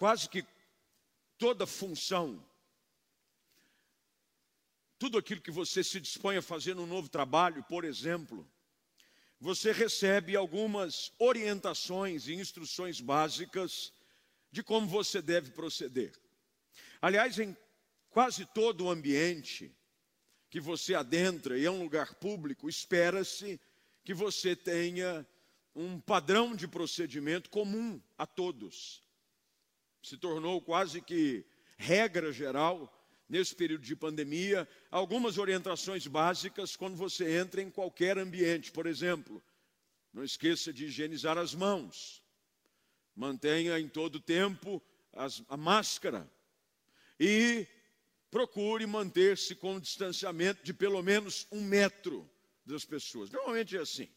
quase que toda função, tudo aquilo que você se dispõe a fazer no novo trabalho, por exemplo, você recebe algumas orientações e instruções básicas de como você deve proceder. Aliás, em quase todo o ambiente que você adentra e é um lugar público, espera-se que você tenha um padrão de procedimento comum a todos. Se tornou quase que regra geral nesse período de pandemia, algumas orientações básicas quando você entra em qualquer ambiente. Por exemplo, não esqueça de higienizar as mãos, mantenha em todo tempo as, a máscara e procure manter-se com um distanciamento de pelo menos um metro das pessoas. Normalmente é assim.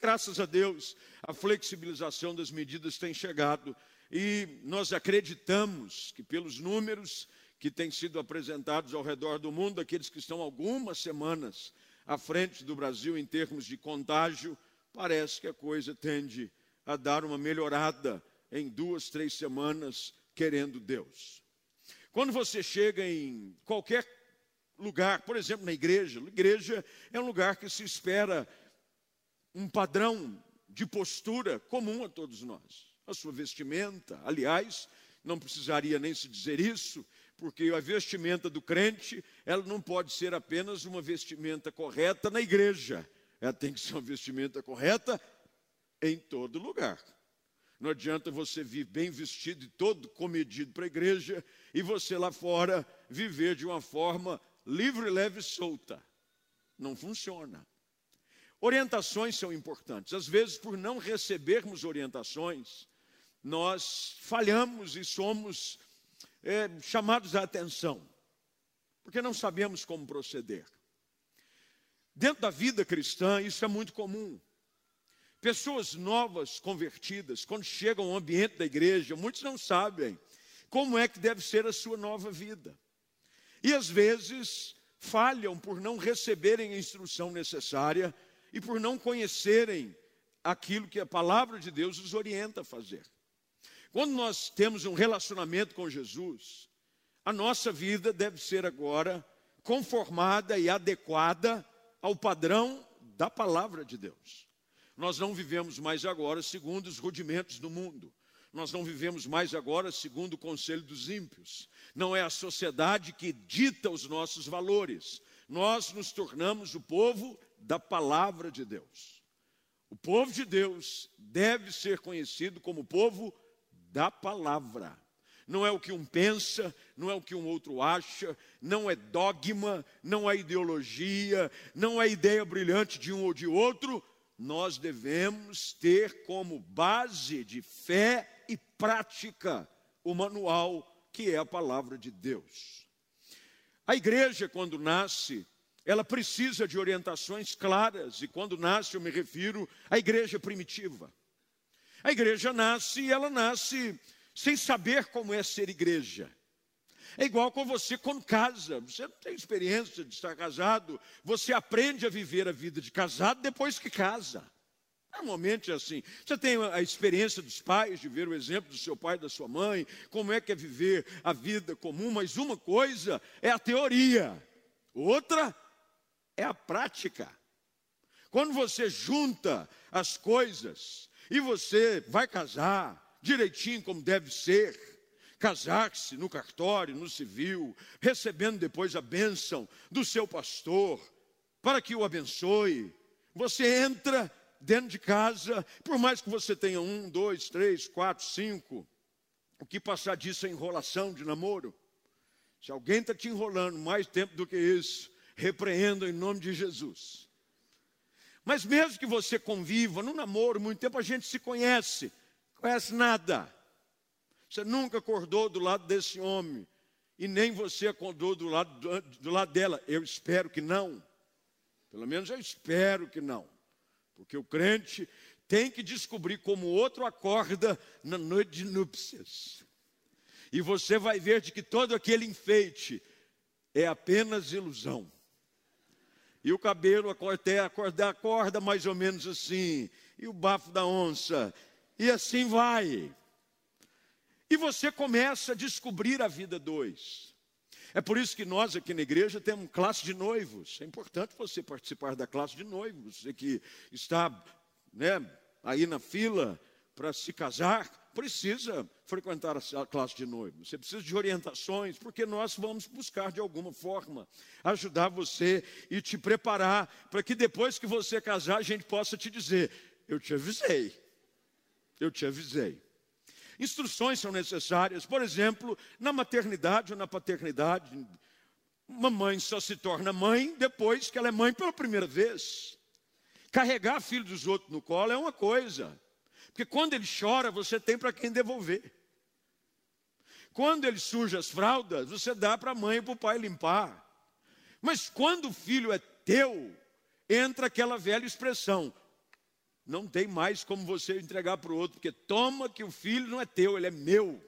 Graças a Deus, a flexibilização das medidas tem chegado e nós acreditamos que, pelos números que têm sido apresentados ao redor do mundo, aqueles que estão algumas semanas à frente do Brasil em termos de contágio, parece que a coisa tende a dar uma melhorada em duas, três semanas, querendo Deus. Quando você chega em qualquer lugar, por exemplo, na igreja, a igreja é um lugar que se espera um padrão de postura comum a todos nós. A sua vestimenta, aliás, não precisaria nem se dizer isso, porque a vestimenta do crente, ela não pode ser apenas uma vestimenta correta na igreja, ela tem que ser uma vestimenta correta em todo lugar. Não adianta você vir bem vestido e todo comedido para a igreja e você lá fora viver de uma forma livre, leve e solta. Não funciona. Orientações são importantes. Às vezes, por não recebermos orientações, nós falhamos e somos é, chamados à atenção, porque não sabemos como proceder. Dentro da vida cristã, isso é muito comum. Pessoas novas, convertidas, quando chegam ao ambiente da igreja, muitos não sabem como é que deve ser a sua nova vida. E às vezes falham por não receberem a instrução necessária e por não conhecerem aquilo que a palavra de Deus os orienta a fazer. Quando nós temos um relacionamento com Jesus, a nossa vida deve ser agora conformada e adequada ao padrão da palavra de Deus. Nós não vivemos mais agora segundo os rudimentos do mundo. Nós não vivemos mais agora segundo o conselho dos ímpios. Não é a sociedade que dita os nossos valores. Nós nos tornamos o povo da palavra de Deus. O povo de Deus deve ser conhecido como povo da palavra. Não é o que um pensa, não é o que um outro acha, não é dogma, não é ideologia, não é ideia brilhante de um ou de outro. Nós devemos ter como base de fé e prática o manual que é a palavra de Deus. A igreja, quando nasce, ela precisa de orientações claras, e quando nasce, eu me refiro à igreja primitiva. A igreja nasce e ela nasce sem saber como é ser igreja. É igual com você quando casa. Você não tem experiência de estar casado, você aprende a viver a vida de casado depois que casa. Normalmente é assim. Você tem a experiência dos pais, de ver o exemplo do seu pai e da sua mãe, como é que é viver a vida comum, mas uma coisa é a teoria, outra é a prática. Quando você junta as coisas, e você vai casar direitinho como deve ser, casar-se no cartório, no civil, recebendo depois a bênção do seu pastor, para que o abençoe. Você entra dentro de casa, por mais que você tenha um, dois, três, quatro, cinco, o que passar disso é enrolação de namoro. Se alguém está te enrolando mais tempo do que isso, repreenda em nome de Jesus. Mas mesmo que você conviva no namoro, muito tempo a gente se conhece, conhece nada. Você nunca acordou do lado desse homem, e nem você acordou do lado, do, do lado dela. Eu espero que não. Pelo menos eu espero que não. Porque o crente tem que descobrir como o outro acorda na noite de núpcias. E você vai ver de que todo aquele enfeite é apenas ilusão. E o cabelo até acorda, acorda mais ou menos assim. E o bafo da onça. E assim vai. E você começa a descobrir a vida dois. É por isso que nós aqui na igreja temos classe de noivos. É importante você participar da classe de noivos. Você que está né, aí na fila para se casar, precisa frequentar a classe de noivos. Você precisa de orientações, porque nós vamos buscar de alguma forma ajudar você e te preparar para que depois que você casar a gente possa te dizer: Eu te avisei. Eu te avisei. Instruções são necessárias, por exemplo, na maternidade ou na paternidade. Uma mãe só se torna mãe depois que ela é mãe pela primeira vez. Carregar filho dos outros no colo é uma coisa, porque quando ele chora, você tem para quem devolver. Quando ele suja as fraldas, você dá para a mãe e para o pai limpar. Mas quando o filho é teu, entra aquela velha expressão: não tem mais como você entregar para o outro, porque toma que o filho não é teu, ele é meu.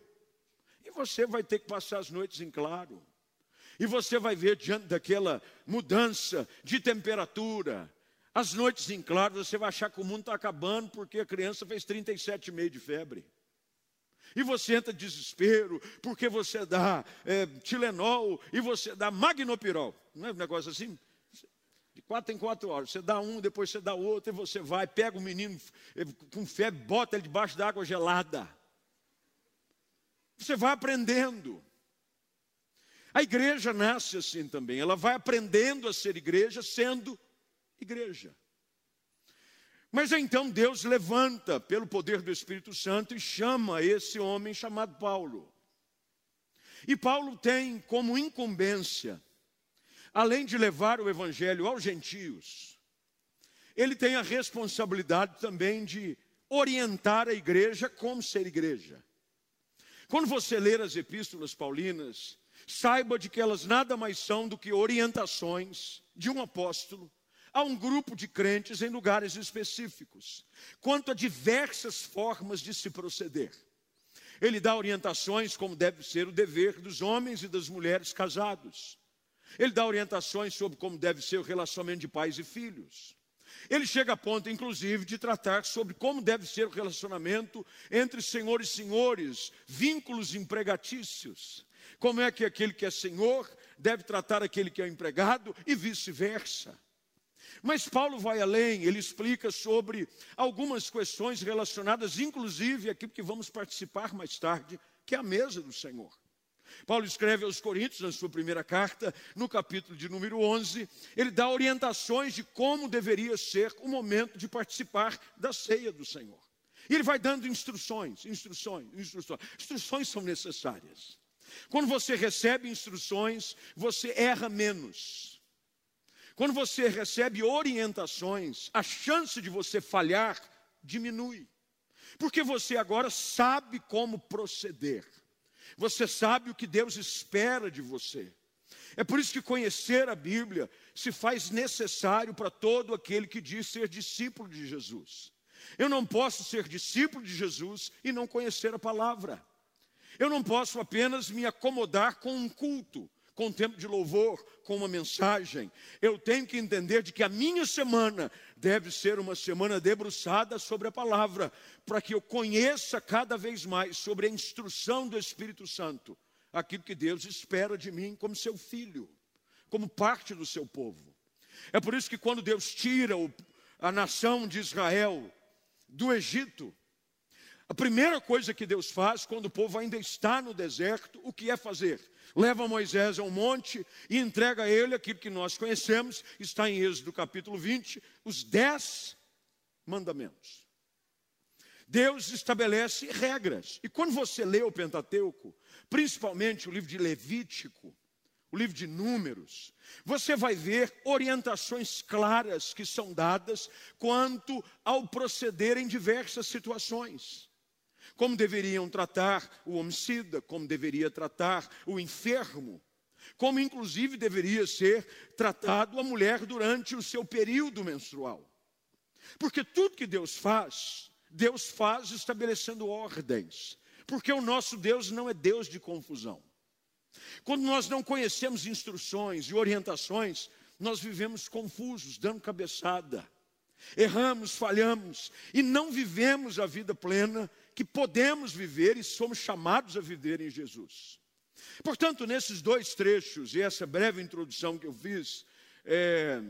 E você vai ter que passar as noites em claro. E você vai ver diante daquela mudança de temperatura, as noites em claro, você vai achar que o mundo está acabando porque a criança fez 37,5 de febre. E você entra em desespero porque você dá é, Tilenol e você dá Magnopirol. Não é um negócio assim? De quatro em quatro horas. Você dá um, depois você dá outro, e você vai, pega o menino eh, com febre, bota ele debaixo da água gelada. Você vai aprendendo. A igreja nasce assim também. Ela vai aprendendo a ser igreja, sendo igreja. Mas então Deus levanta, pelo poder do Espírito Santo, e chama esse homem chamado Paulo. E Paulo tem como incumbência além de levar o evangelho aos gentios, ele tem a responsabilidade também de orientar a igreja como ser igreja. Quando você ler as epístolas paulinas, saiba de que elas nada mais são do que orientações de um apóstolo a um grupo de crentes em lugares específicos, quanto a diversas formas de se proceder. Ele dá orientações como deve ser o dever dos homens e das mulheres casados. Ele dá orientações sobre como deve ser o relacionamento de pais e filhos. Ele chega a ponto, inclusive, de tratar sobre como deve ser o relacionamento entre senhor e senhores, vínculos empregatícios. Como é que aquele que é senhor deve tratar aquele que é empregado e vice-versa. Mas Paulo vai além, ele explica sobre algumas questões relacionadas, inclusive aquilo que vamos participar mais tarde, que é a mesa do Senhor. Paulo escreve aos Coríntios, na sua primeira carta, no capítulo de número 11, ele dá orientações de como deveria ser o momento de participar da ceia do Senhor. E ele vai dando instruções, instruções, instruções. Instruções são necessárias. Quando você recebe instruções, você erra menos. Quando você recebe orientações, a chance de você falhar diminui. Porque você agora sabe como proceder. Você sabe o que Deus espera de você. É por isso que conhecer a Bíblia se faz necessário para todo aquele que diz ser discípulo de Jesus. Eu não posso ser discípulo de Jesus e não conhecer a palavra. Eu não posso apenas me acomodar com um culto com tempo de louvor, com uma mensagem. Eu tenho que entender de que a minha semana deve ser uma semana debruçada sobre a palavra, para que eu conheça cada vez mais sobre a instrução do Espírito Santo, aquilo que Deus espera de mim como seu filho, como parte do seu povo. É por isso que quando Deus tira a nação de Israel do Egito, a primeira coisa que Deus faz quando o povo ainda está no deserto, o que é fazer? leva Moisés a um monte e entrega a ele aquilo que nós conhecemos, está em Êxodo capítulo 20, os dez mandamentos. Deus estabelece regras. E quando você lê o Pentateuco, principalmente o livro de Levítico, o livro de Números, você vai ver orientações claras que são dadas quanto ao proceder em diversas situações como deveriam tratar o homicida, como deveria tratar o enfermo, como inclusive deveria ser tratado a mulher durante o seu período menstrual. Porque tudo que Deus faz, Deus faz estabelecendo ordens, porque o nosso Deus não é Deus de confusão. Quando nós não conhecemos instruções e orientações, nós vivemos confusos, dando cabeçada. Erramos, falhamos e não vivemos a vida plena que podemos viver e somos chamados a viver em Jesus. Portanto, nesses dois trechos, e essa breve introdução que eu fiz, é,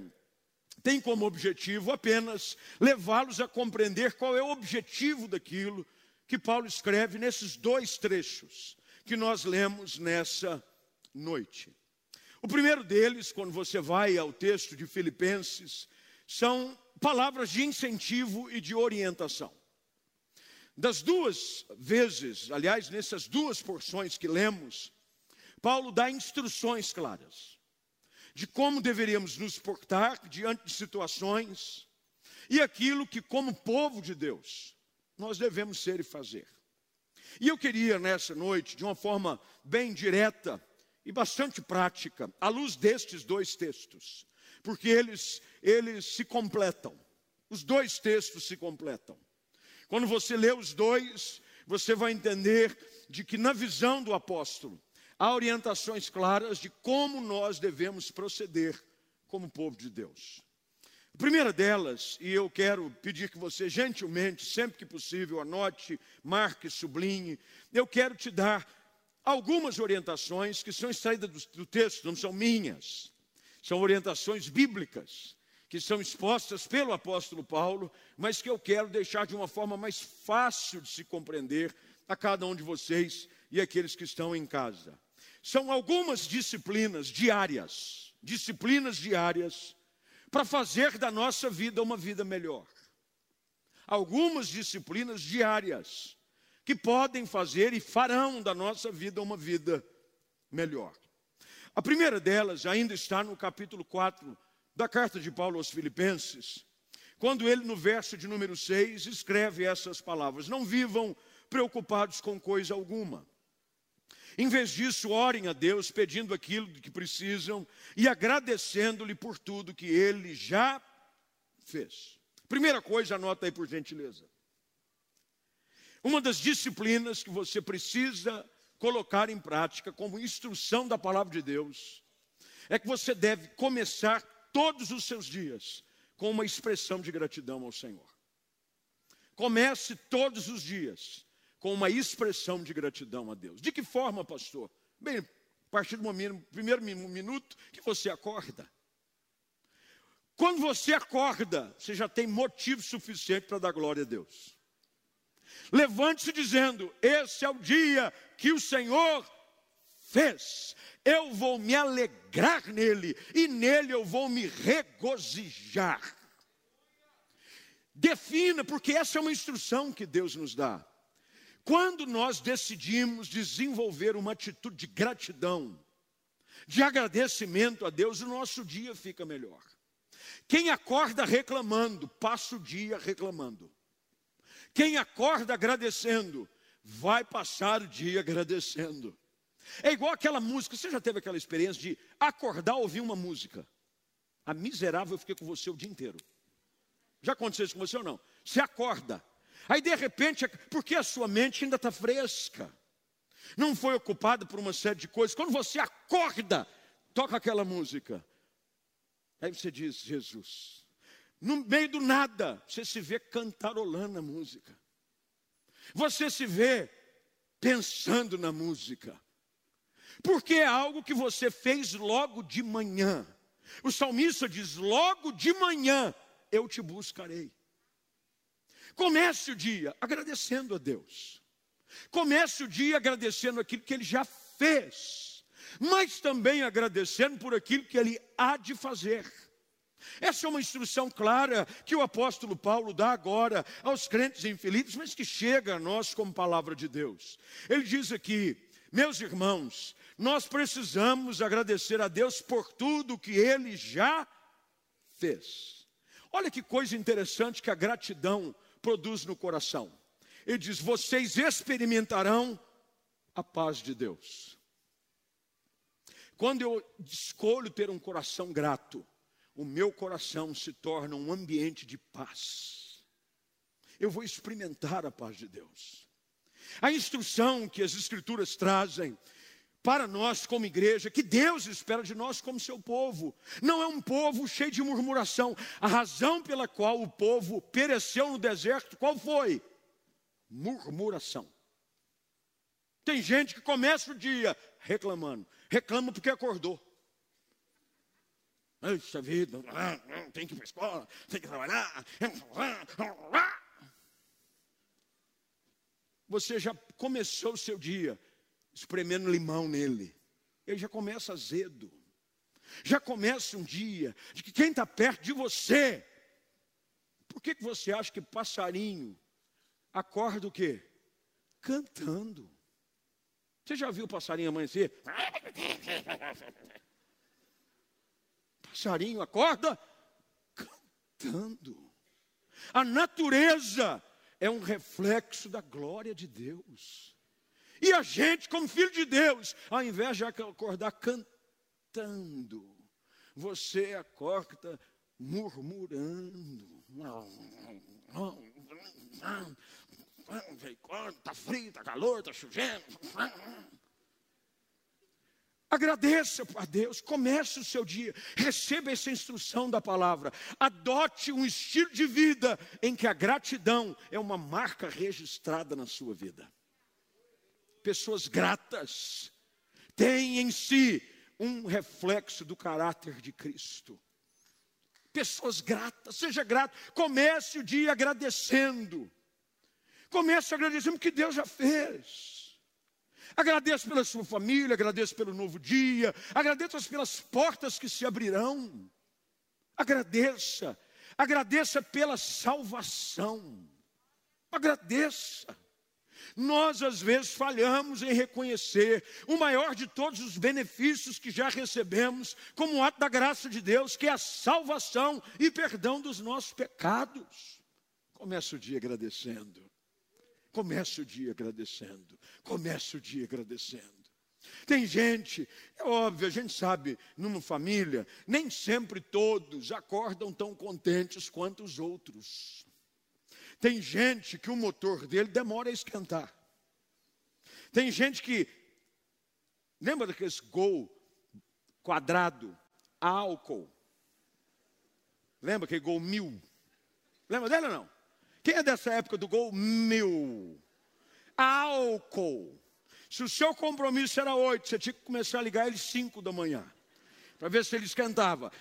tem como objetivo apenas levá-los a compreender qual é o objetivo daquilo que Paulo escreve nesses dois trechos que nós lemos nessa noite. O primeiro deles, quando você vai ao texto de Filipenses, são palavras de incentivo e de orientação. Das duas vezes, aliás, nessas duas porções que lemos, Paulo dá instruções claras de como deveríamos nos portar diante de situações e aquilo que, como povo de Deus, nós devemos ser e fazer. E eu queria nessa noite, de uma forma bem direta e bastante prática, à luz destes dois textos, porque eles, eles se completam. Os dois textos se completam. Quando você lê os dois, você vai entender de que na visão do apóstolo há orientações claras de como nós devemos proceder como povo de Deus. A primeira delas, e eu quero pedir que você gentilmente, sempre que possível, anote, marque, sublinhe, eu quero te dar algumas orientações que são extraídas do, do texto, não são minhas, são orientações bíblicas que são expostas pelo apóstolo Paulo, mas que eu quero deixar de uma forma mais fácil de se compreender a cada um de vocês e aqueles que estão em casa. São algumas disciplinas diárias, disciplinas diárias, para fazer da nossa vida uma vida melhor. Algumas disciplinas diárias que podem fazer e farão da nossa vida uma vida melhor. A primeira delas ainda está no capítulo 4 da carta de Paulo aos Filipenses, quando ele, no verso de número 6, escreve essas palavras: Não vivam preocupados com coisa alguma. Em vez disso, orem a Deus pedindo aquilo que precisam e agradecendo-lhe por tudo que ele já fez. Primeira coisa, anota aí por gentileza. Uma das disciplinas que você precisa colocar em prática como instrução da palavra de Deus é que você deve começar todos os seus dias com uma expressão de gratidão ao Senhor. Comece todos os dias com uma expressão de gratidão a Deus. De que forma, pastor? Bem, a partir do momento, primeiro minuto que você acorda. Quando você acorda, você já tem motivo suficiente para dar glória a Deus. Levante-se dizendo: Esse é o dia que o Senhor fez eu vou me alegrar nele e nele eu vou me regozijar. Defina, porque essa é uma instrução que Deus nos dá. Quando nós decidimos desenvolver uma atitude de gratidão, de agradecimento a Deus, o nosso dia fica melhor. Quem acorda reclamando, passa o dia reclamando. Quem acorda agradecendo, vai passar o dia agradecendo. É igual aquela música, você já teve aquela experiência de acordar ouvir uma música? A miserável eu fiquei com você o dia inteiro. Já aconteceu isso com você ou não? Você acorda. Aí de repente, porque a sua mente ainda está fresca, não foi ocupada por uma série de coisas. Quando você acorda, toca aquela música. Aí você diz, Jesus. No meio do nada, você se vê cantarolando a música. Você se vê pensando na música porque é algo que você fez logo de manhã. O salmista diz: Logo de manhã eu te buscarei. Comece o dia agradecendo a Deus. Comece o dia agradecendo aquilo que Ele já fez, mas também agradecendo por aquilo que Ele há de fazer. Essa é uma instrução clara que o apóstolo Paulo dá agora aos crentes Filipos, mas que chega a nós como palavra de Deus. Ele diz aqui: Meus irmãos, nós precisamos agradecer a Deus por tudo que Ele já fez. Olha que coisa interessante que a gratidão produz no coração. Ele diz: Vocês experimentarão a paz de Deus. Quando eu escolho ter um coração grato, o meu coração se torna um ambiente de paz. Eu vou experimentar a paz de Deus. A instrução que as Escrituras trazem para nós como igreja, que Deus espera de nós como seu povo. Não é um povo cheio de murmuração. A razão pela qual o povo pereceu no deserto, qual foi? murmuração. Tem gente que começa o dia reclamando. Reclama porque acordou. Puxa vida, tem que ir para a escola, tem que trabalhar. Você já começou o seu dia espremendo limão nele. Ele já começa azedo. Já começa um dia de que quem está perto de você. Por que, que você acha que passarinho acorda o quê? Cantando. Você já viu o passarinho amanhecer? Passarinho acorda cantando. A natureza é um reflexo da glória de Deus. E a gente, como filho de Deus, ao invés de acordar cantando, você acorda murmurando. Está frio, está calor, está chovendo. Agradeça a Deus, comece o seu dia, receba essa instrução da palavra, adote um estilo de vida em que a gratidão é uma marca registrada na sua vida. Pessoas gratas têm em si um reflexo do caráter de Cristo. Pessoas gratas, seja grato, comece o dia agradecendo, comece agradecendo o que Deus já fez. Agradeço pela sua família, agradeço pelo novo dia, agradeço pelas portas que se abrirão. Agradeça, agradeça pela salvação. Agradeça. Nós às vezes falhamos em reconhecer o maior de todos os benefícios que já recebemos, como ato da graça de Deus, que é a salvação e perdão dos nossos pecados. Comece o dia agradecendo. Comece o dia agradecendo. Comece o dia agradecendo. Tem gente, é óbvio, a gente sabe, numa família, nem sempre todos acordam tão contentes quanto os outros. Tem gente que o motor dele demora a esquentar. Tem gente que, lembra daqueles gol quadrado, álcool? Lembra aquele gol mil? Lembra dele ou não? Quem é dessa época do gol? Mil. Álcool. Se o seu compromisso era oito, você tinha que começar a ligar ele cinco da manhã. Para ver se ele esquentava.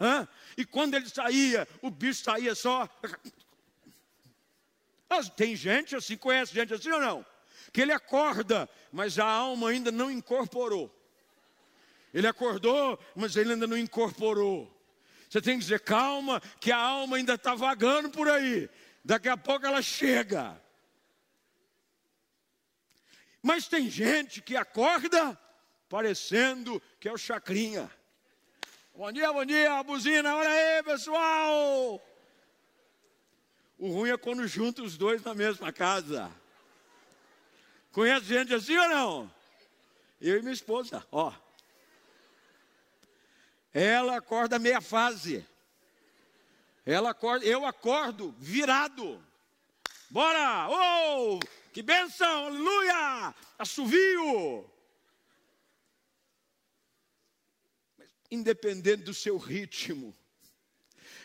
Hã? E quando ele saía, o bicho saía só. Tem gente assim, conhece gente assim ou não? Que ele acorda, mas a alma ainda não incorporou. Ele acordou, mas ele ainda não incorporou. Você tem que dizer, calma, que a alma ainda está vagando por aí. Daqui a pouco ela chega. Mas tem gente que acorda parecendo que é o chacrinha. Bom dia, bom dia, buzina, olha aí, pessoal. O ruim é quando junta os dois na mesma casa. Conhece gente assim ou não? Eu e minha esposa, ó. Ela acorda meia fase. Ela acorda, eu acordo virado. Bora! Oh! Que benção! Aleluia! Assovio! Independente do seu ritmo,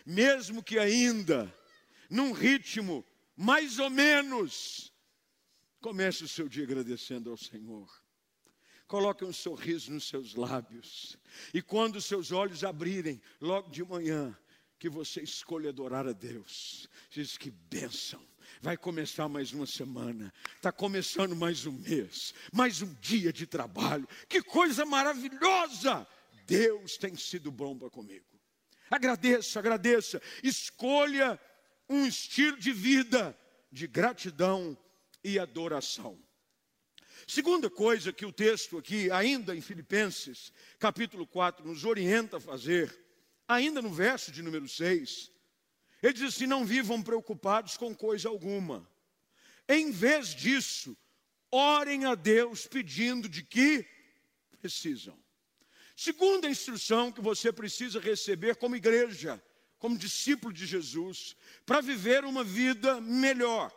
mesmo que ainda num ritmo mais ou menos, comece o seu dia agradecendo ao Senhor. Coloque um sorriso nos seus lábios. E quando os seus olhos abrirem, logo de manhã, que você escolha adorar a Deus. Diz que bênção. Vai começar mais uma semana, está começando mais um mês, mais um dia de trabalho. Que coisa maravilhosa! Deus tem sido bom para comigo. Agradeça, agradeça. Escolha um estilo de vida de gratidão e adoração. Segunda coisa que o texto aqui, ainda em Filipenses, capítulo 4, nos orienta a fazer, ainda no verso de número 6, ele diz assim: não vivam preocupados com coisa alguma. Em vez disso, orem a Deus pedindo de que precisam. Segunda instrução que você precisa receber como igreja, como discípulo de Jesus, para viver uma vida melhor.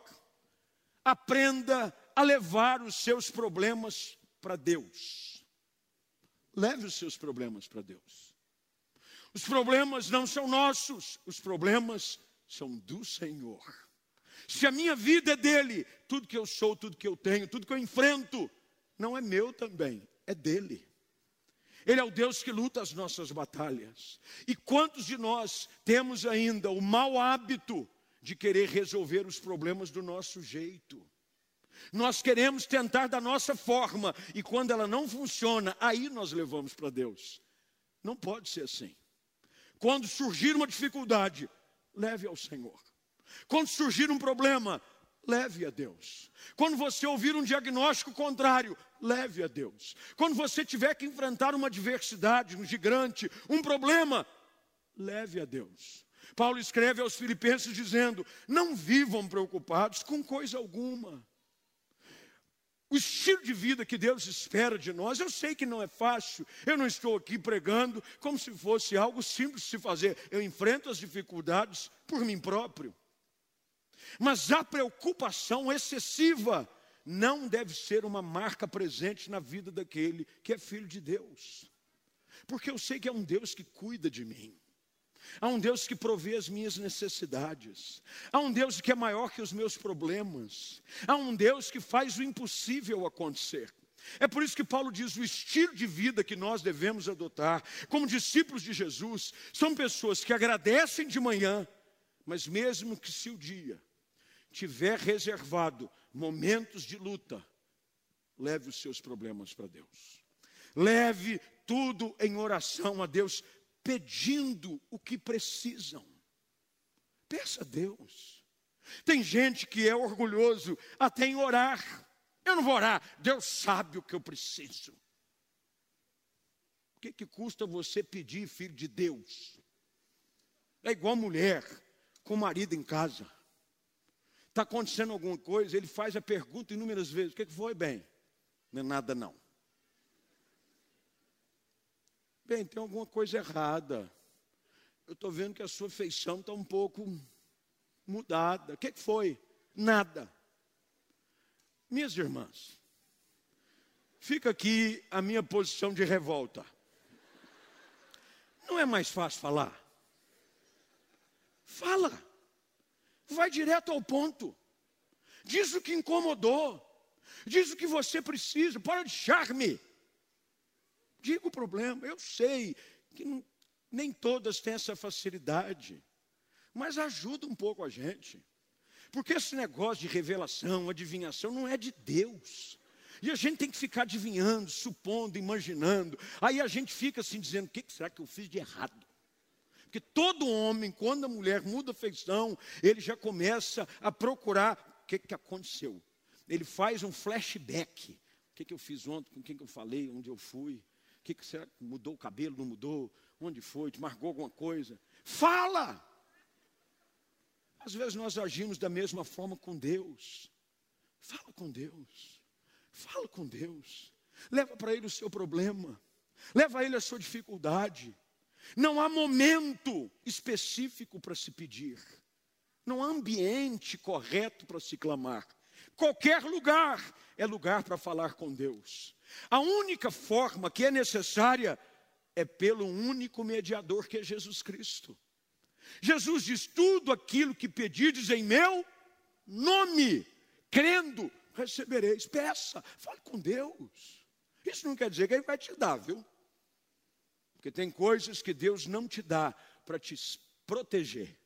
Aprenda a levar os seus problemas para Deus. Leve os seus problemas para Deus. Os problemas não são nossos, os problemas são do Senhor. Se a minha vida é dele, tudo que eu sou, tudo que eu tenho, tudo que eu enfrento, não é meu também, é dele. Ele é o Deus que luta as nossas batalhas. E quantos de nós temos ainda o mau hábito de querer resolver os problemas do nosso jeito? Nós queremos tentar da nossa forma, e quando ela não funciona, aí nós levamos para Deus. Não pode ser assim. Quando surgir uma dificuldade, leve ao Senhor. Quando surgir um problema, leve a Deus. Quando você ouvir um diagnóstico contrário, leve a Deus. Quando você tiver que enfrentar uma adversidade, um gigante, um problema, leve a Deus. Paulo escreve aos Filipenses dizendo: Não vivam preocupados com coisa alguma. O estilo de vida que Deus espera de nós, eu sei que não é fácil, eu não estou aqui pregando como se fosse algo simples de se fazer. Eu enfrento as dificuldades por mim próprio. Mas a preocupação excessiva não deve ser uma marca presente na vida daquele que é filho de Deus. Porque eu sei que é um Deus que cuida de mim. Há um Deus que provê as minhas necessidades. Há um Deus que é maior que os meus problemas. Há um Deus que faz o impossível acontecer. É por isso que Paulo diz: o estilo de vida que nós devemos adotar, como discípulos de Jesus, são pessoas que agradecem de manhã, mas mesmo que se o dia tiver reservado momentos de luta, leve os seus problemas para Deus. Leve tudo em oração a Deus, pedindo o que precisam. Peça a Deus. Tem gente que é orgulhoso até em orar. Eu não vou orar, Deus sabe o que eu preciso. O que, que custa você pedir, filho de Deus? É igual mulher com o marido em casa. Está acontecendo alguma coisa, ele faz a pergunta inúmeras vezes: o que, que foi, bem? Não é nada, não. Bem, tem alguma coisa errada. Eu estou vendo que a sua feição está um pouco mudada. O que, que foi? Nada. Minhas irmãs, fica aqui a minha posição de revolta. Não é mais fácil falar? Fala. Vai direto ao ponto. Diz o que incomodou. Diz o que você precisa. Para de charme. Diga o problema. Eu sei que não, nem todas têm essa facilidade. Mas ajuda um pouco a gente. Porque esse negócio de revelação, adivinhação, não é de Deus. E a gente tem que ficar adivinhando, supondo, imaginando. Aí a gente fica assim dizendo: o que será que eu fiz de errado? Porque todo homem, quando a mulher muda a feição, ele já começa a procurar o que, que aconteceu. Ele faz um flashback. O que, que eu fiz ontem, com quem que eu falei, onde eu fui. O que, que será mudou o cabelo, não mudou? Onde foi? Te marcou alguma coisa? Fala! Às vezes nós agimos da mesma forma com Deus. Fala com Deus. Fala com Deus. Leva para Ele o seu problema. Leva a Ele a sua dificuldade. Não há momento específico para se pedir. Não há ambiente correto para se clamar. Qualquer lugar é lugar para falar com Deus. A única forma que é necessária é pelo único mediador que é Jesus Cristo. Jesus diz: tudo aquilo que pedirdes em meu nome, crendo, recebereis. Peça, fale com Deus. Isso não quer dizer que Ele vai te dar, viu? Porque tem coisas que Deus não te dá para te proteger.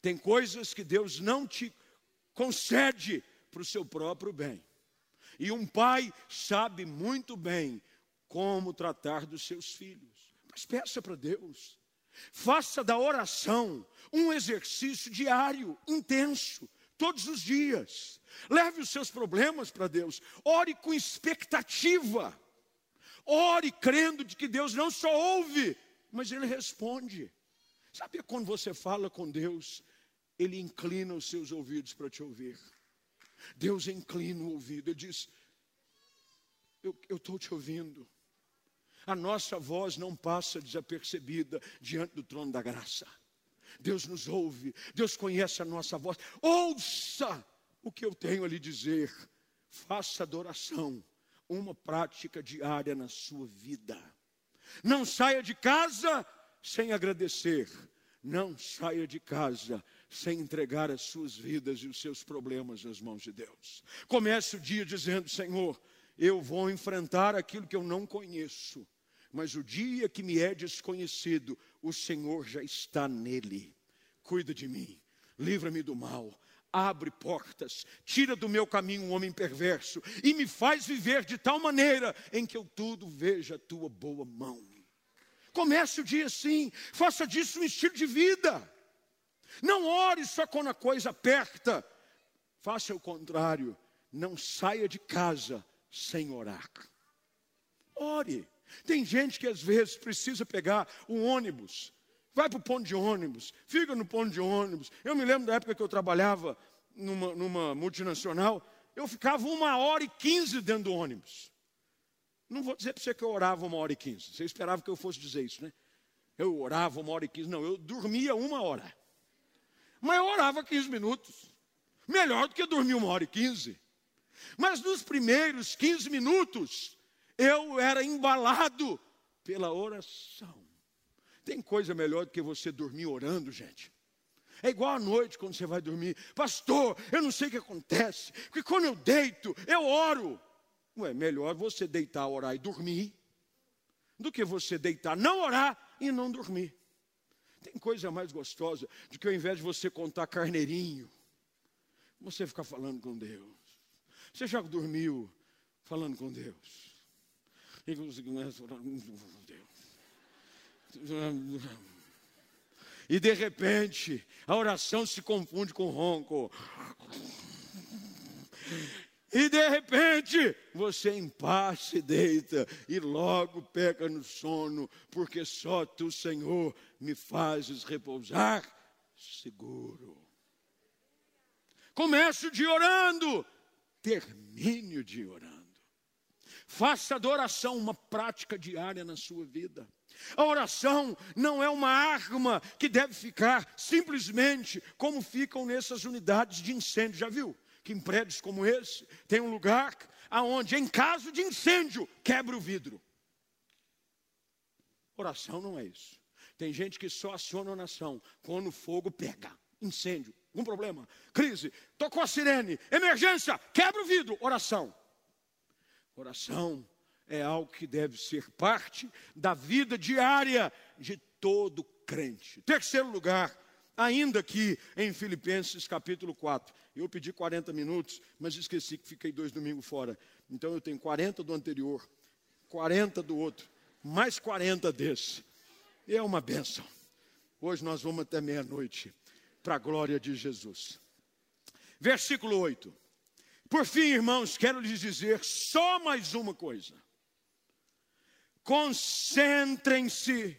Tem coisas que Deus não te concede para o seu próprio bem. E um pai sabe muito bem como tratar dos seus filhos. Mas peça para Deus. Faça da oração um exercício diário, intenso, todos os dias. Leve os seus problemas para Deus. Ore com expectativa. Ore crendo de que Deus não só ouve, mas Ele responde. Sabe quando você fala com Deus, Ele inclina os seus ouvidos para te ouvir. Deus inclina o ouvido, Ele diz: Eu estou te ouvindo a nossa voz não passa desapercebida diante do trono da graça. Deus nos ouve, Deus conhece a nossa voz. Ouça o que eu tenho a lhe dizer. Faça adoração uma prática diária na sua vida. Não saia de casa sem agradecer. Não saia de casa sem entregar as suas vidas e os seus problemas nas mãos de Deus. Comece o dia dizendo: Senhor, eu vou enfrentar aquilo que eu não conheço, mas o dia que me é desconhecido, o Senhor já está nele. Cuida de mim, livra-me do mal, abre portas, tira do meu caminho um homem perverso e me faz viver de tal maneira em que eu tudo veja a tua boa mão. Comece o dia assim, faça disso um estilo de vida. Não ore só quando a coisa aperta. Faça o contrário. Não saia de casa sem orar. Ore. Tem gente que às vezes precisa pegar um ônibus. Vai para o ponto de ônibus, fica no ponto de ônibus. Eu me lembro da época que eu trabalhava numa, numa multinacional, eu ficava uma hora e quinze dentro do ônibus. Não vou dizer para você que eu orava uma hora e quinze. Você esperava que eu fosse dizer isso, né? Eu orava uma hora e quinze. Não, eu dormia uma hora. Mas eu orava 15 minutos. Melhor do que dormir uma hora e 15. Mas nos primeiros 15 minutos, eu era embalado pela oração. Tem coisa melhor do que você dormir orando, gente. É igual à noite quando você vai dormir. Pastor, eu não sei o que acontece. Porque quando eu deito, eu oro. Ué, melhor você deitar, orar e dormir, do que você deitar, não orar e não dormir. Tem coisa mais gostosa do que ao invés de você contar carneirinho, você ficar falando com Deus. Você já dormiu falando com Deus? E você começa a falar com Deus. E de repente, a oração se confunde com ronco. E de repente, você em paz se deita e logo peca no sono, porque só tu, Senhor, me fazes repousar seguro. Comece o dia orando, termine o dia orando. Faça a oração uma prática diária na sua vida. A oração não é uma arma que deve ficar simplesmente como ficam nessas unidades de incêndio, já viu? que em prédios como esse tem um lugar aonde, em caso de incêndio, quebra o vidro. Oração não é isso. Tem gente que só aciona oração quando o fogo pega. Incêndio, algum problema, crise, tocou a sirene, emergência, quebra o vidro. Oração. Oração é algo que deve ser parte da vida diária de todo crente. Terceiro lugar, ainda aqui em Filipenses capítulo 4. Eu pedi 40 minutos, mas esqueci que fiquei dois domingos fora. Então eu tenho 40 do anterior, 40 do outro, mais 40 desse. É uma benção. Hoje nós vamos até meia-noite, para a glória de Jesus. Versículo 8. Por fim, irmãos, quero lhes dizer só mais uma coisa. Concentrem-se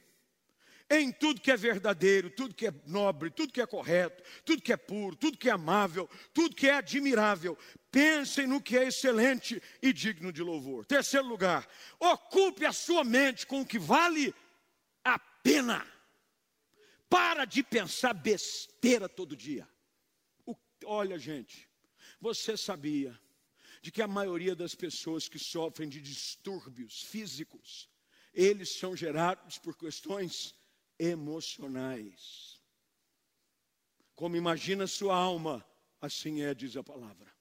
em tudo que é verdadeiro, tudo que é nobre, tudo que é correto, tudo que é puro, tudo que é amável, tudo que é admirável. Pensem no que é excelente e digno de louvor. Terceiro lugar, ocupe a sua mente com o que vale pena. Para de pensar besteira todo dia. O, olha, gente, você sabia de que a maioria das pessoas que sofrem de distúrbios físicos, eles são gerados por questões emocionais. Como imagina sua alma, assim é, diz a palavra.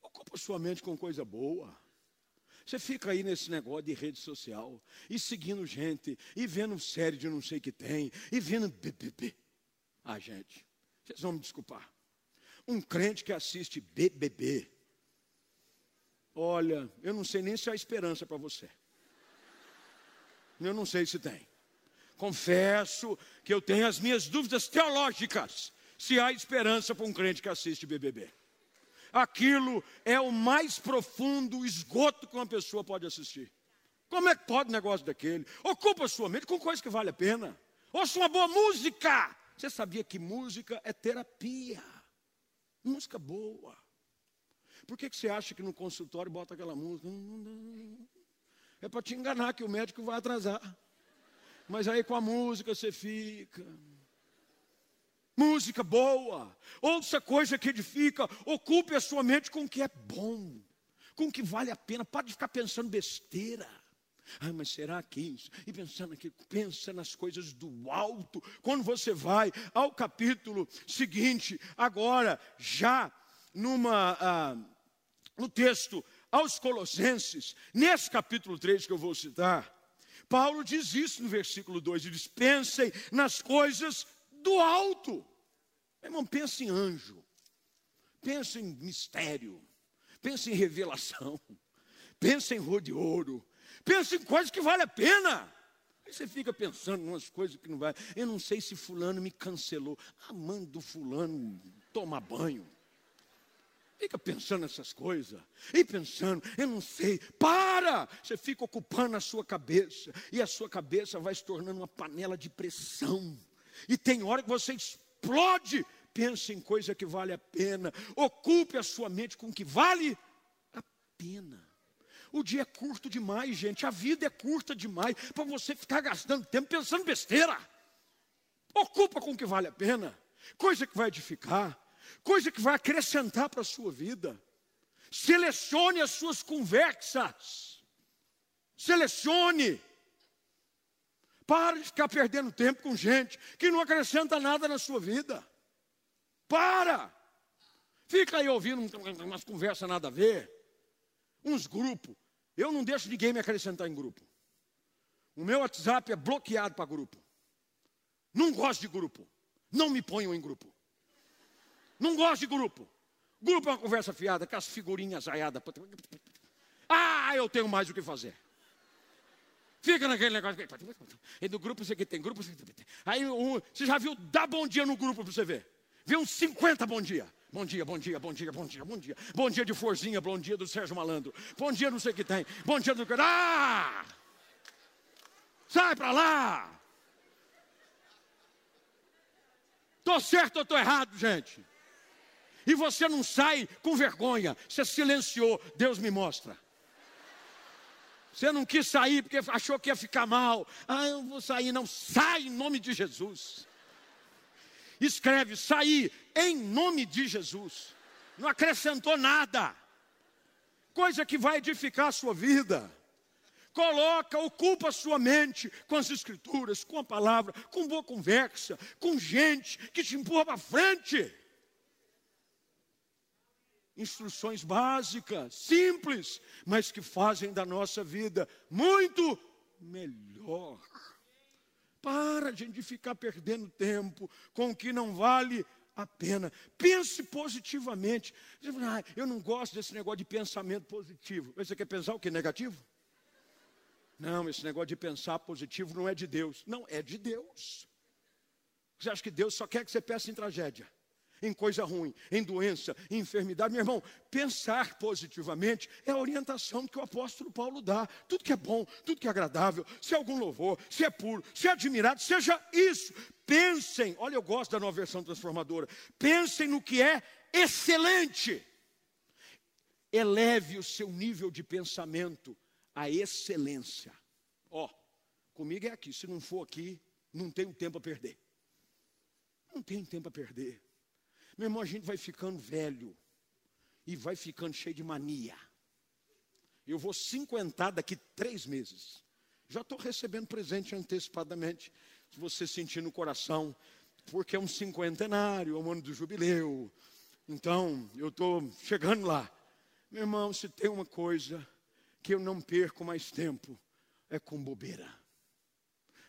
Ocupa sua mente com coisa boa. Você fica aí nesse negócio de rede social, e seguindo gente, e vendo série de não sei que tem, e vendo BBB. Ah, gente, vocês vão me desculpar. Um crente que assiste BBB, olha, eu não sei nem se há esperança para você. Eu não sei se tem confesso que eu tenho as minhas dúvidas teológicas se há esperança para um crente que assiste BBB. Aquilo é o mais profundo esgoto que uma pessoa pode assistir. Como é que pode um negócio daquele? Ocupa sua mente com coisa que vale a pena. Ouça uma boa música. Você sabia que música é terapia? Música boa. Por que, que você acha que no consultório bota aquela música? É para te enganar que o médico vai atrasar mas aí com a música você fica. Música boa, ouça coisa que edifica, ocupe a sua mente com o que é bom, com o que vale a pena. Pode ficar pensando besteira. Ah, mas será que isso? E pensando aqui, pensa nas coisas do alto. Quando você vai ao capítulo seguinte, agora, já numa, ah, no texto aos Colossenses, nesse capítulo 3 que eu vou citar, Paulo diz isso no versículo 2: ele diz: pensem nas coisas do alto. Meu irmão, pense em anjo, pense em mistério, pense em revelação, pense em rua de ouro, pense em coisas que vale a pena. Aí você fica pensando em umas coisas que não vai. Eu não sei se fulano me cancelou. Ah, manda o fulano tomar banho. Fica pensando nessas coisas. E pensando, eu não sei. Para! Você fica ocupando a sua cabeça. E a sua cabeça vai se tornando uma panela de pressão. E tem hora que você explode. Pense em coisa que vale a pena. Ocupe a sua mente com o que vale a pena. O dia é curto demais, gente. A vida é curta demais para você ficar gastando tempo pensando besteira. Ocupa com o que vale a pena. Coisa que vai edificar coisa que vai acrescentar para a sua vida. Selecione as suas conversas. Selecione. Para de ficar perdendo tempo com gente que não acrescenta nada na sua vida. Para. Fica aí ouvindo umas conversas nada a ver. Uns grupos. Eu não deixo ninguém me acrescentar em grupo. O meu WhatsApp é bloqueado para grupo. Não gosto de grupo. Não me ponham em grupo. Não gosto de grupo. Grupo é uma conversa fiada, com as figurinhas aiadas. Ah, eu tenho mais o que fazer. Fica naquele negócio. E do grupo você que tem grupo. Aí um, você já viu dar bom dia no grupo para você ver. Viu uns 50 bom dia. Bom dia, bom dia, bom dia, bom dia, bom dia. Bom dia de Forzinha, bom dia do Sérgio Malandro. Bom dia não sei o que tem. Bom dia do. Ah! Sai para lá! Tô certo ou tô errado, gente? E você não sai com vergonha, você silenciou, Deus me mostra. Você não quis sair porque achou que ia ficar mal. Ah, eu vou sair, não. Sai em nome de Jesus. Escreve, sair em nome de Jesus. Não acrescentou nada. Coisa que vai edificar a sua vida. Coloca, ocupa a sua mente com as escrituras, com a palavra, com boa conversa, com gente que te empurra para frente instruções básicas, simples, mas que fazem da nossa vida muito melhor. Para de ficar perdendo tempo com o que não vale a pena. Pense positivamente. Ah, eu não gosto desse negócio de pensamento positivo. Você quer pensar o que? Negativo? Não, esse negócio de pensar positivo não é de Deus. Não, é de Deus. Você acha que Deus só quer que você pense em tragédia? Em coisa ruim, em doença, em enfermidade. Meu irmão, pensar positivamente é a orientação que o apóstolo Paulo dá. Tudo que é bom, tudo que é agradável, se é algum louvor, se é puro, se é admirado, seja isso. Pensem, olha, eu gosto da nova versão transformadora. Pensem no que é excelente. Eleve o seu nível de pensamento à excelência. Ó, oh, comigo é aqui. Se não for aqui, não tenho tempo a perder. Não tenho tempo a perder. Meu irmão, a gente vai ficando velho e vai ficando cheio de mania. Eu vou cinquentar daqui três meses. Já estou recebendo presente antecipadamente. Se você sentir no coração, porque é um cinquentenário, é um ano do jubileu. Então, eu estou chegando lá. Meu irmão, se tem uma coisa que eu não perco mais tempo, é com bobeira,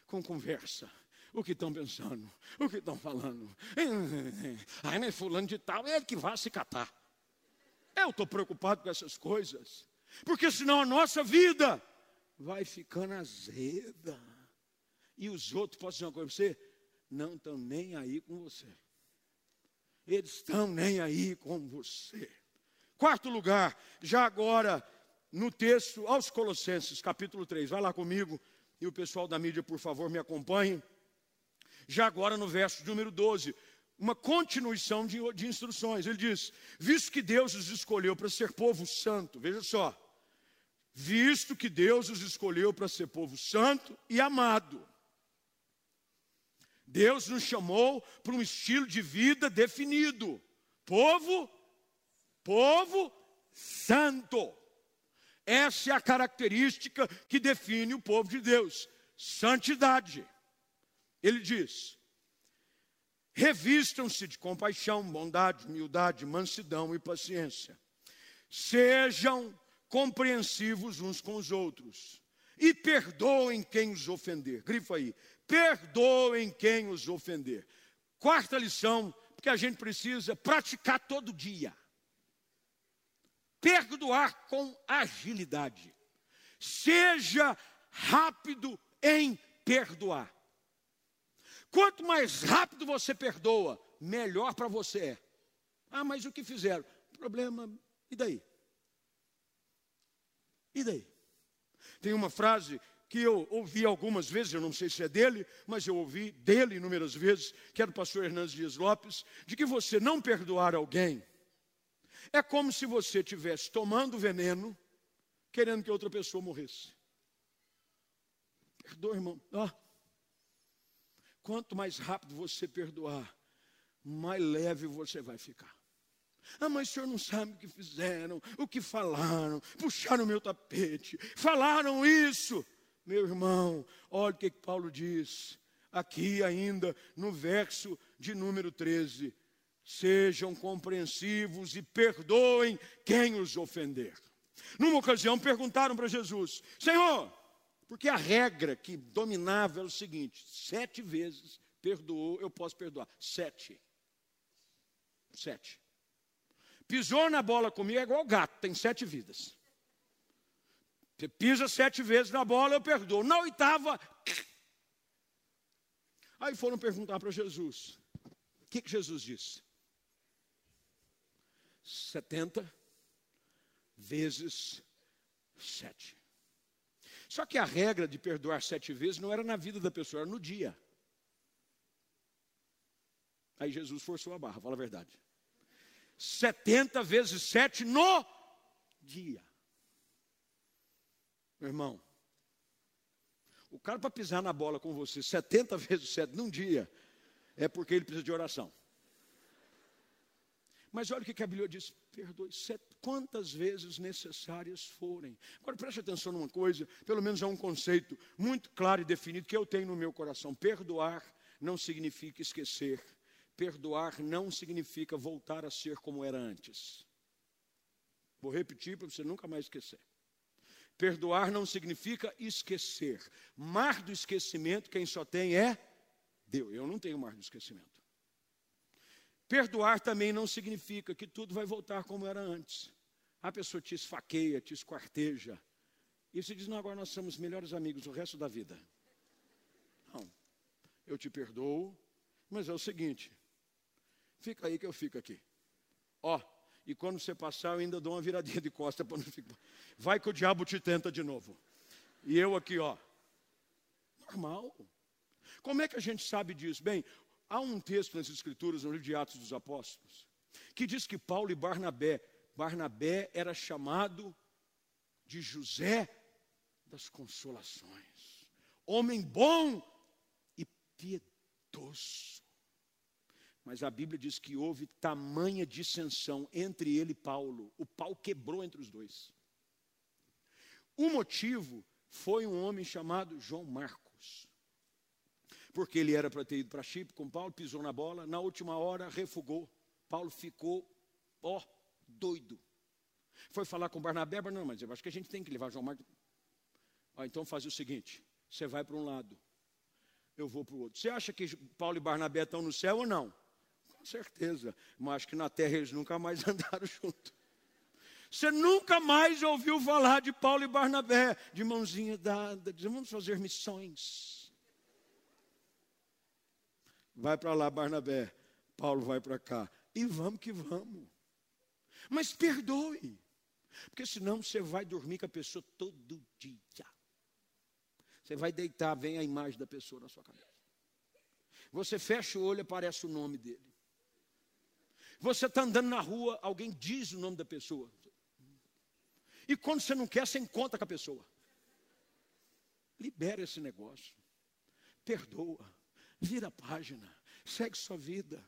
com conversa o que estão pensando, o que estão falando. Ai, mas fulano de tal é que vai se catar. Eu estou preocupado com essas coisas, porque senão a nossa vida vai ficando azeda. E os outros, posso dizer uma coisa para você? Não estão nem aí com você. Eles estão nem aí com você. Quarto lugar, já agora no texto aos Colossenses, capítulo 3. Vai lá comigo e o pessoal da mídia, por favor, me acompanhe. Já agora no verso número 12, uma continuação de, de instruções. Ele diz: Visto que Deus os escolheu para ser povo santo, veja só, visto que Deus os escolheu para ser povo santo e amado. Deus nos chamou para um estilo de vida definido. Povo, povo santo. Essa é a característica que define o povo de Deus: santidade. Ele diz: revistam-se de compaixão, bondade, humildade, mansidão e paciência. Sejam compreensivos uns com os outros e perdoem quem os ofender. Grifa aí: perdoem quem os ofender. Quarta lição, porque a gente precisa praticar todo dia. Perdoar com agilidade. Seja rápido em perdoar. Quanto mais rápido você perdoa, melhor para você é. Ah, mas o que fizeram? Problema, e daí? E daí? Tem uma frase que eu ouvi algumas vezes, eu não sei se é dele, mas eu ouvi dele inúmeras vezes, que é do pastor Hernandes Dias Lopes, de que você não perdoar alguém é como se você estivesse tomando veneno, querendo que outra pessoa morresse. Perdoa, irmão. Oh. Quanto mais rápido você perdoar, mais leve você vai ficar. Ah, mas o senhor não sabe o que fizeram, o que falaram, puxaram o meu tapete, falaram isso. Meu irmão, olha o que Paulo diz, aqui ainda no verso de número 13: sejam compreensivos e perdoem quem os ofender. Numa ocasião perguntaram para Jesus: Senhor, porque a regra que dominava era o seguinte: sete vezes perdoou, eu posso perdoar. Sete. Sete. Pisou na bola comigo é igual gato, tem sete vidas. Você pisa sete vezes na bola, eu perdoo. Na oitava. Aí foram perguntar para Jesus. O que, que Jesus disse? 70 vezes sete. Só que a regra de perdoar sete vezes não era na vida da pessoa, era no dia. Aí Jesus forçou a barra, fala a verdade. 70 vezes sete no dia. Meu irmão, o cara para pisar na bola com você 70 vezes 7 num dia, é porque ele precisa de oração. Mas olha o que a Bíblia diz: perdoe quantas vezes necessárias forem. Agora preste atenção numa coisa, pelo menos é um conceito muito claro e definido que eu tenho no meu coração: perdoar não significa esquecer, perdoar não significa voltar a ser como era antes. Vou repetir para você nunca mais esquecer. Perdoar não significa esquecer. Mar do esquecimento, quem só tem é Deus. Eu não tenho mar do esquecimento. Perdoar também não significa que tudo vai voltar como era antes. A pessoa te esfaqueia, te esquarteja. E você diz: Não, agora nós somos melhores amigos o resto da vida. Não. Eu te perdoo, mas é o seguinte: fica aí que eu fico aqui. Ó, e quando você passar, eu ainda dou uma viradinha de costa para não ficar. Vai que o diabo te tenta de novo. E eu aqui, ó. Normal. Como é que a gente sabe disso? Bem, há um texto nas Escrituras, no livro de Atos dos Apóstolos, que diz que Paulo e Barnabé, Barnabé era chamado de José das Consolações, homem bom e piedoso. Mas a Bíblia diz que houve tamanha dissensão entre ele e Paulo. O pau quebrou entre os dois. O motivo foi um homem chamado João Marcos. Porque ele era para ter ido para Chipre com Paulo, pisou na bola, na última hora refugou. Paulo ficou, ó, doido. Foi falar com Barnabé, não, mas eu acho que a gente tem que levar João Marcos. Então faz o seguinte: você vai para um lado, eu vou para o outro. Você acha que Paulo e Barnabé estão no céu ou não? Com certeza. Mas acho que na terra eles nunca mais andaram juntos. Você nunca mais ouviu falar de Paulo e Barnabé, de mãozinha dada, dizendo, vamos fazer missões. Vai para lá, Barnabé. Paulo vai para cá. E vamos que vamos. Mas perdoe. Porque senão você vai dormir com a pessoa todo dia. Você vai deitar, vem a imagem da pessoa na sua cabeça. Você fecha o olho, aparece o nome dele. Você está andando na rua, alguém diz o nome da pessoa. E quando você não quer, você encontra com a pessoa. Libera esse negócio. Perdoa. Vira a página. Segue sua vida.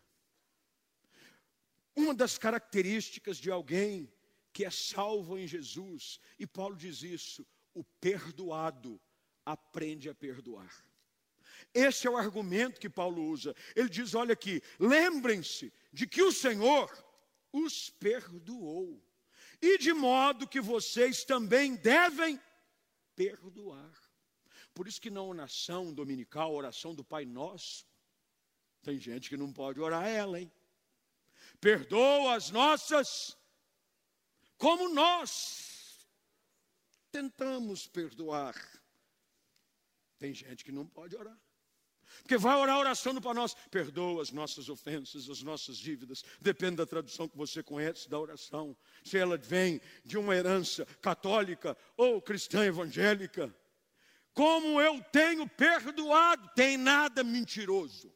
Uma das características de alguém que é salvo em Jesus. E Paulo diz isso: o perdoado aprende a perdoar. Esse é o argumento que Paulo usa. Ele diz: olha aqui, lembrem-se de que o Senhor os perdoou, e de modo que vocês também devem perdoar. Por isso que na oração dominical, oração do Pai Nosso, tem gente que não pode orar ela, hein? Perdoa as nossas, como nós tentamos perdoar. Tem gente que não pode orar. Porque vai orar a oração do Pai Nosso, perdoa as nossas ofensas, as nossas dívidas. Depende da tradução que você conhece da oração. Se ela vem de uma herança católica ou cristã evangélica. Como eu tenho perdoado, tem nada mentiroso.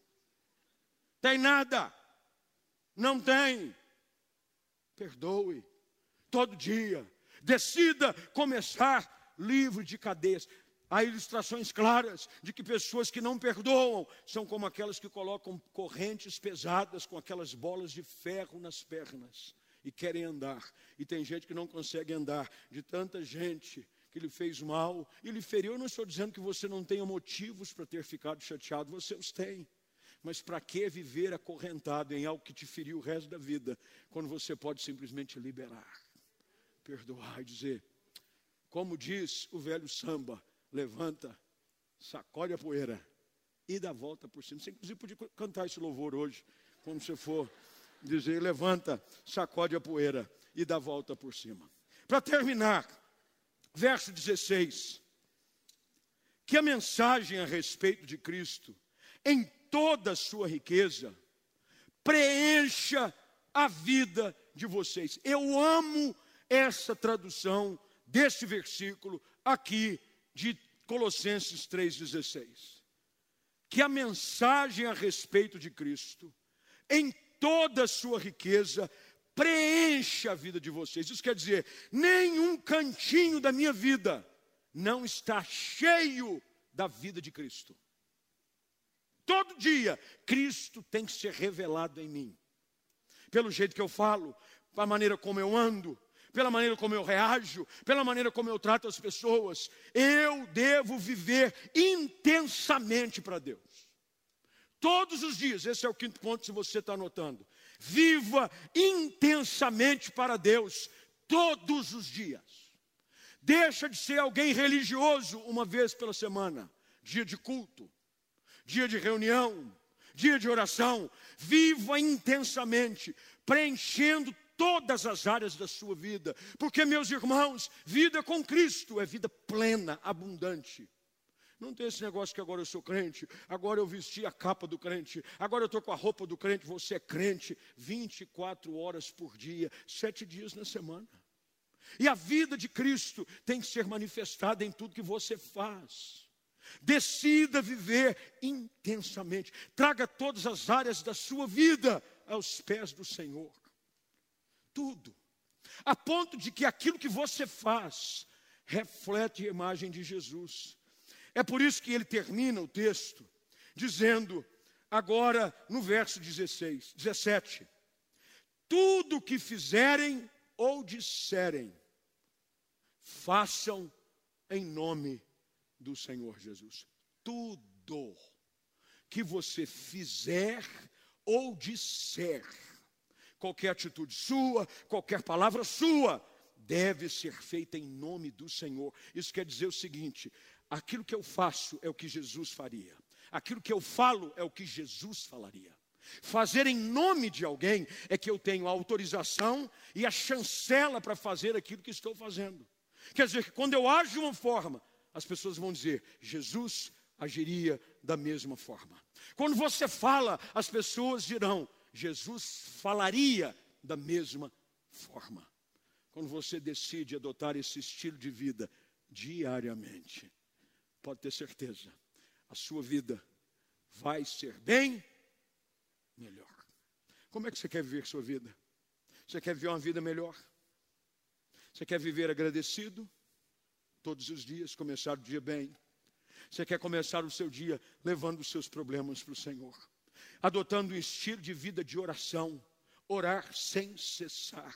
Tem nada. Não tem. Perdoe. Todo dia. Decida começar livre de cadeias. Há ilustrações claras de que pessoas que não perdoam são como aquelas que colocam correntes pesadas com aquelas bolas de ferro nas pernas e querem andar. E tem gente que não consegue andar, de tanta gente que lhe fez mal e lhe feriu. Eu não estou dizendo que você não tenha motivos para ter ficado chateado, você os tem. Mas para que viver acorrentado em algo que te feriu o resto da vida, quando você pode simplesmente liberar, perdoar e dizer, como diz o velho samba, levanta, sacode a poeira e dá volta por cima. Você inclusive podia cantar esse louvor hoje, quando você for dizer, levanta, sacode a poeira e dá volta por cima. Para terminar, verso 16, que a mensagem a respeito de Cristo, em toda a sua riqueza, preencha a vida de vocês. Eu amo essa tradução desse versículo aqui de Colossenses 3,16. Que a mensagem a respeito de Cristo, em toda a sua riqueza, preencha a vida de vocês. Isso quer dizer, nenhum cantinho da minha vida não está cheio da vida de Cristo. Todo dia, Cristo tem que ser revelado em mim. Pelo jeito que eu falo, a maneira como eu ando, pela maneira como eu reajo, pela maneira como eu trato as pessoas. Eu devo viver intensamente para Deus. Todos os dias, esse é o quinto ponto, se você está anotando. Viva intensamente para Deus, todos os dias. Deixa de ser alguém religioso uma vez pela semana, dia de culto, dia de reunião, dia de oração. Viva intensamente, preenchendo todas as áreas da sua vida. Porque, meus irmãos, vida com Cristo é vida plena, abundante. Não tem esse negócio que agora eu sou crente, agora eu vesti a capa do crente, agora eu estou com a roupa do crente, você é crente 24 horas por dia, sete dias na semana. E a vida de Cristo tem que ser manifestada em tudo que você faz. Decida viver intensamente, traga todas as áreas da sua vida aos pés do Senhor tudo, a ponto de que aquilo que você faz reflete a imagem de Jesus. É por isso que ele termina o texto dizendo, agora no verso 16, 17: Tudo que fizerem ou disserem, façam em nome do Senhor Jesus. Tudo que você fizer ou disser, qualquer atitude sua, qualquer palavra sua, deve ser feita em nome do Senhor. Isso quer dizer o seguinte: aquilo que eu faço é o que Jesus faria, aquilo que eu falo é o que Jesus falaria. Fazer em nome de alguém é que eu tenho a autorização e a chancela para fazer aquilo que estou fazendo. Quer dizer que quando eu ajo de uma forma, as pessoas vão dizer: Jesus agiria da mesma forma. Quando você fala, as pessoas dirão: Jesus falaria da mesma forma. Quando você decide adotar esse estilo de vida diariamente, pode ter certeza, a sua vida vai ser bem melhor. Como é que você quer viver sua vida? Você quer viver uma vida melhor? Você quer viver agradecido todos os dias, começar o dia bem? Você quer começar o seu dia levando os seus problemas para o Senhor? adotando um estilo de vida de oração, orar sem cessar.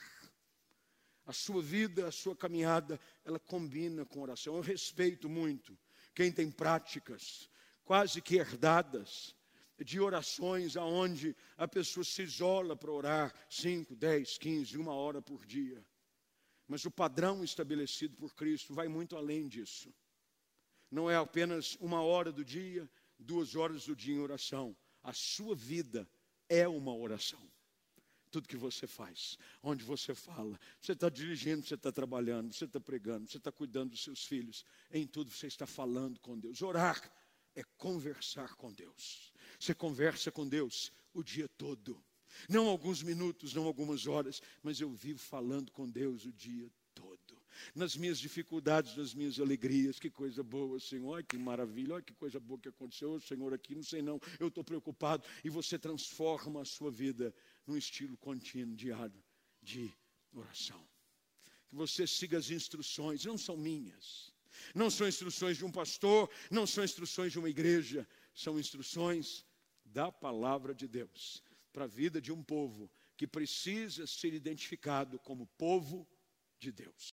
A sua vida, a sua caminhada, ela combina com oração. Eu respeito muito quem tem práticas quase que herdadas de orações aonde a pessoa se isola para orar 5, 10, 15, uma hora por dia. Mas o padrão estabelecido por Cristo vai muito além disso. Não é apenas uma hora do dia, duas horas do dia em oração. A sua vida é uma oração. Tudo que você faz, onde você fala, você está dirigindo, você está trabalhando, você está pregando, você está cuidando dos seus filhos, em tudo você está falando com Deus. Orar é conversar com Deus. Você conversa com Deus o dia todo. Não alguns minutos, não algumas horas, mas eu vivo falando com Deus o dia todo. Nas minhas dificuldades, nas minhas alegrias, que coisa boa, Senhor, que maravilha, que coisa boa que aconteceu, Senhor, aqui, não sei não, eu estou preocupado. E você transforma a sua vida num estilo contínuo, diário, de oração. Que você siga as instruções, não são minhas, não são instruções de um pastor, não são instruções de uma igreja, são instruções da palavra de Deus para a vida de um povo que precisa ser identificado como povo de Deus.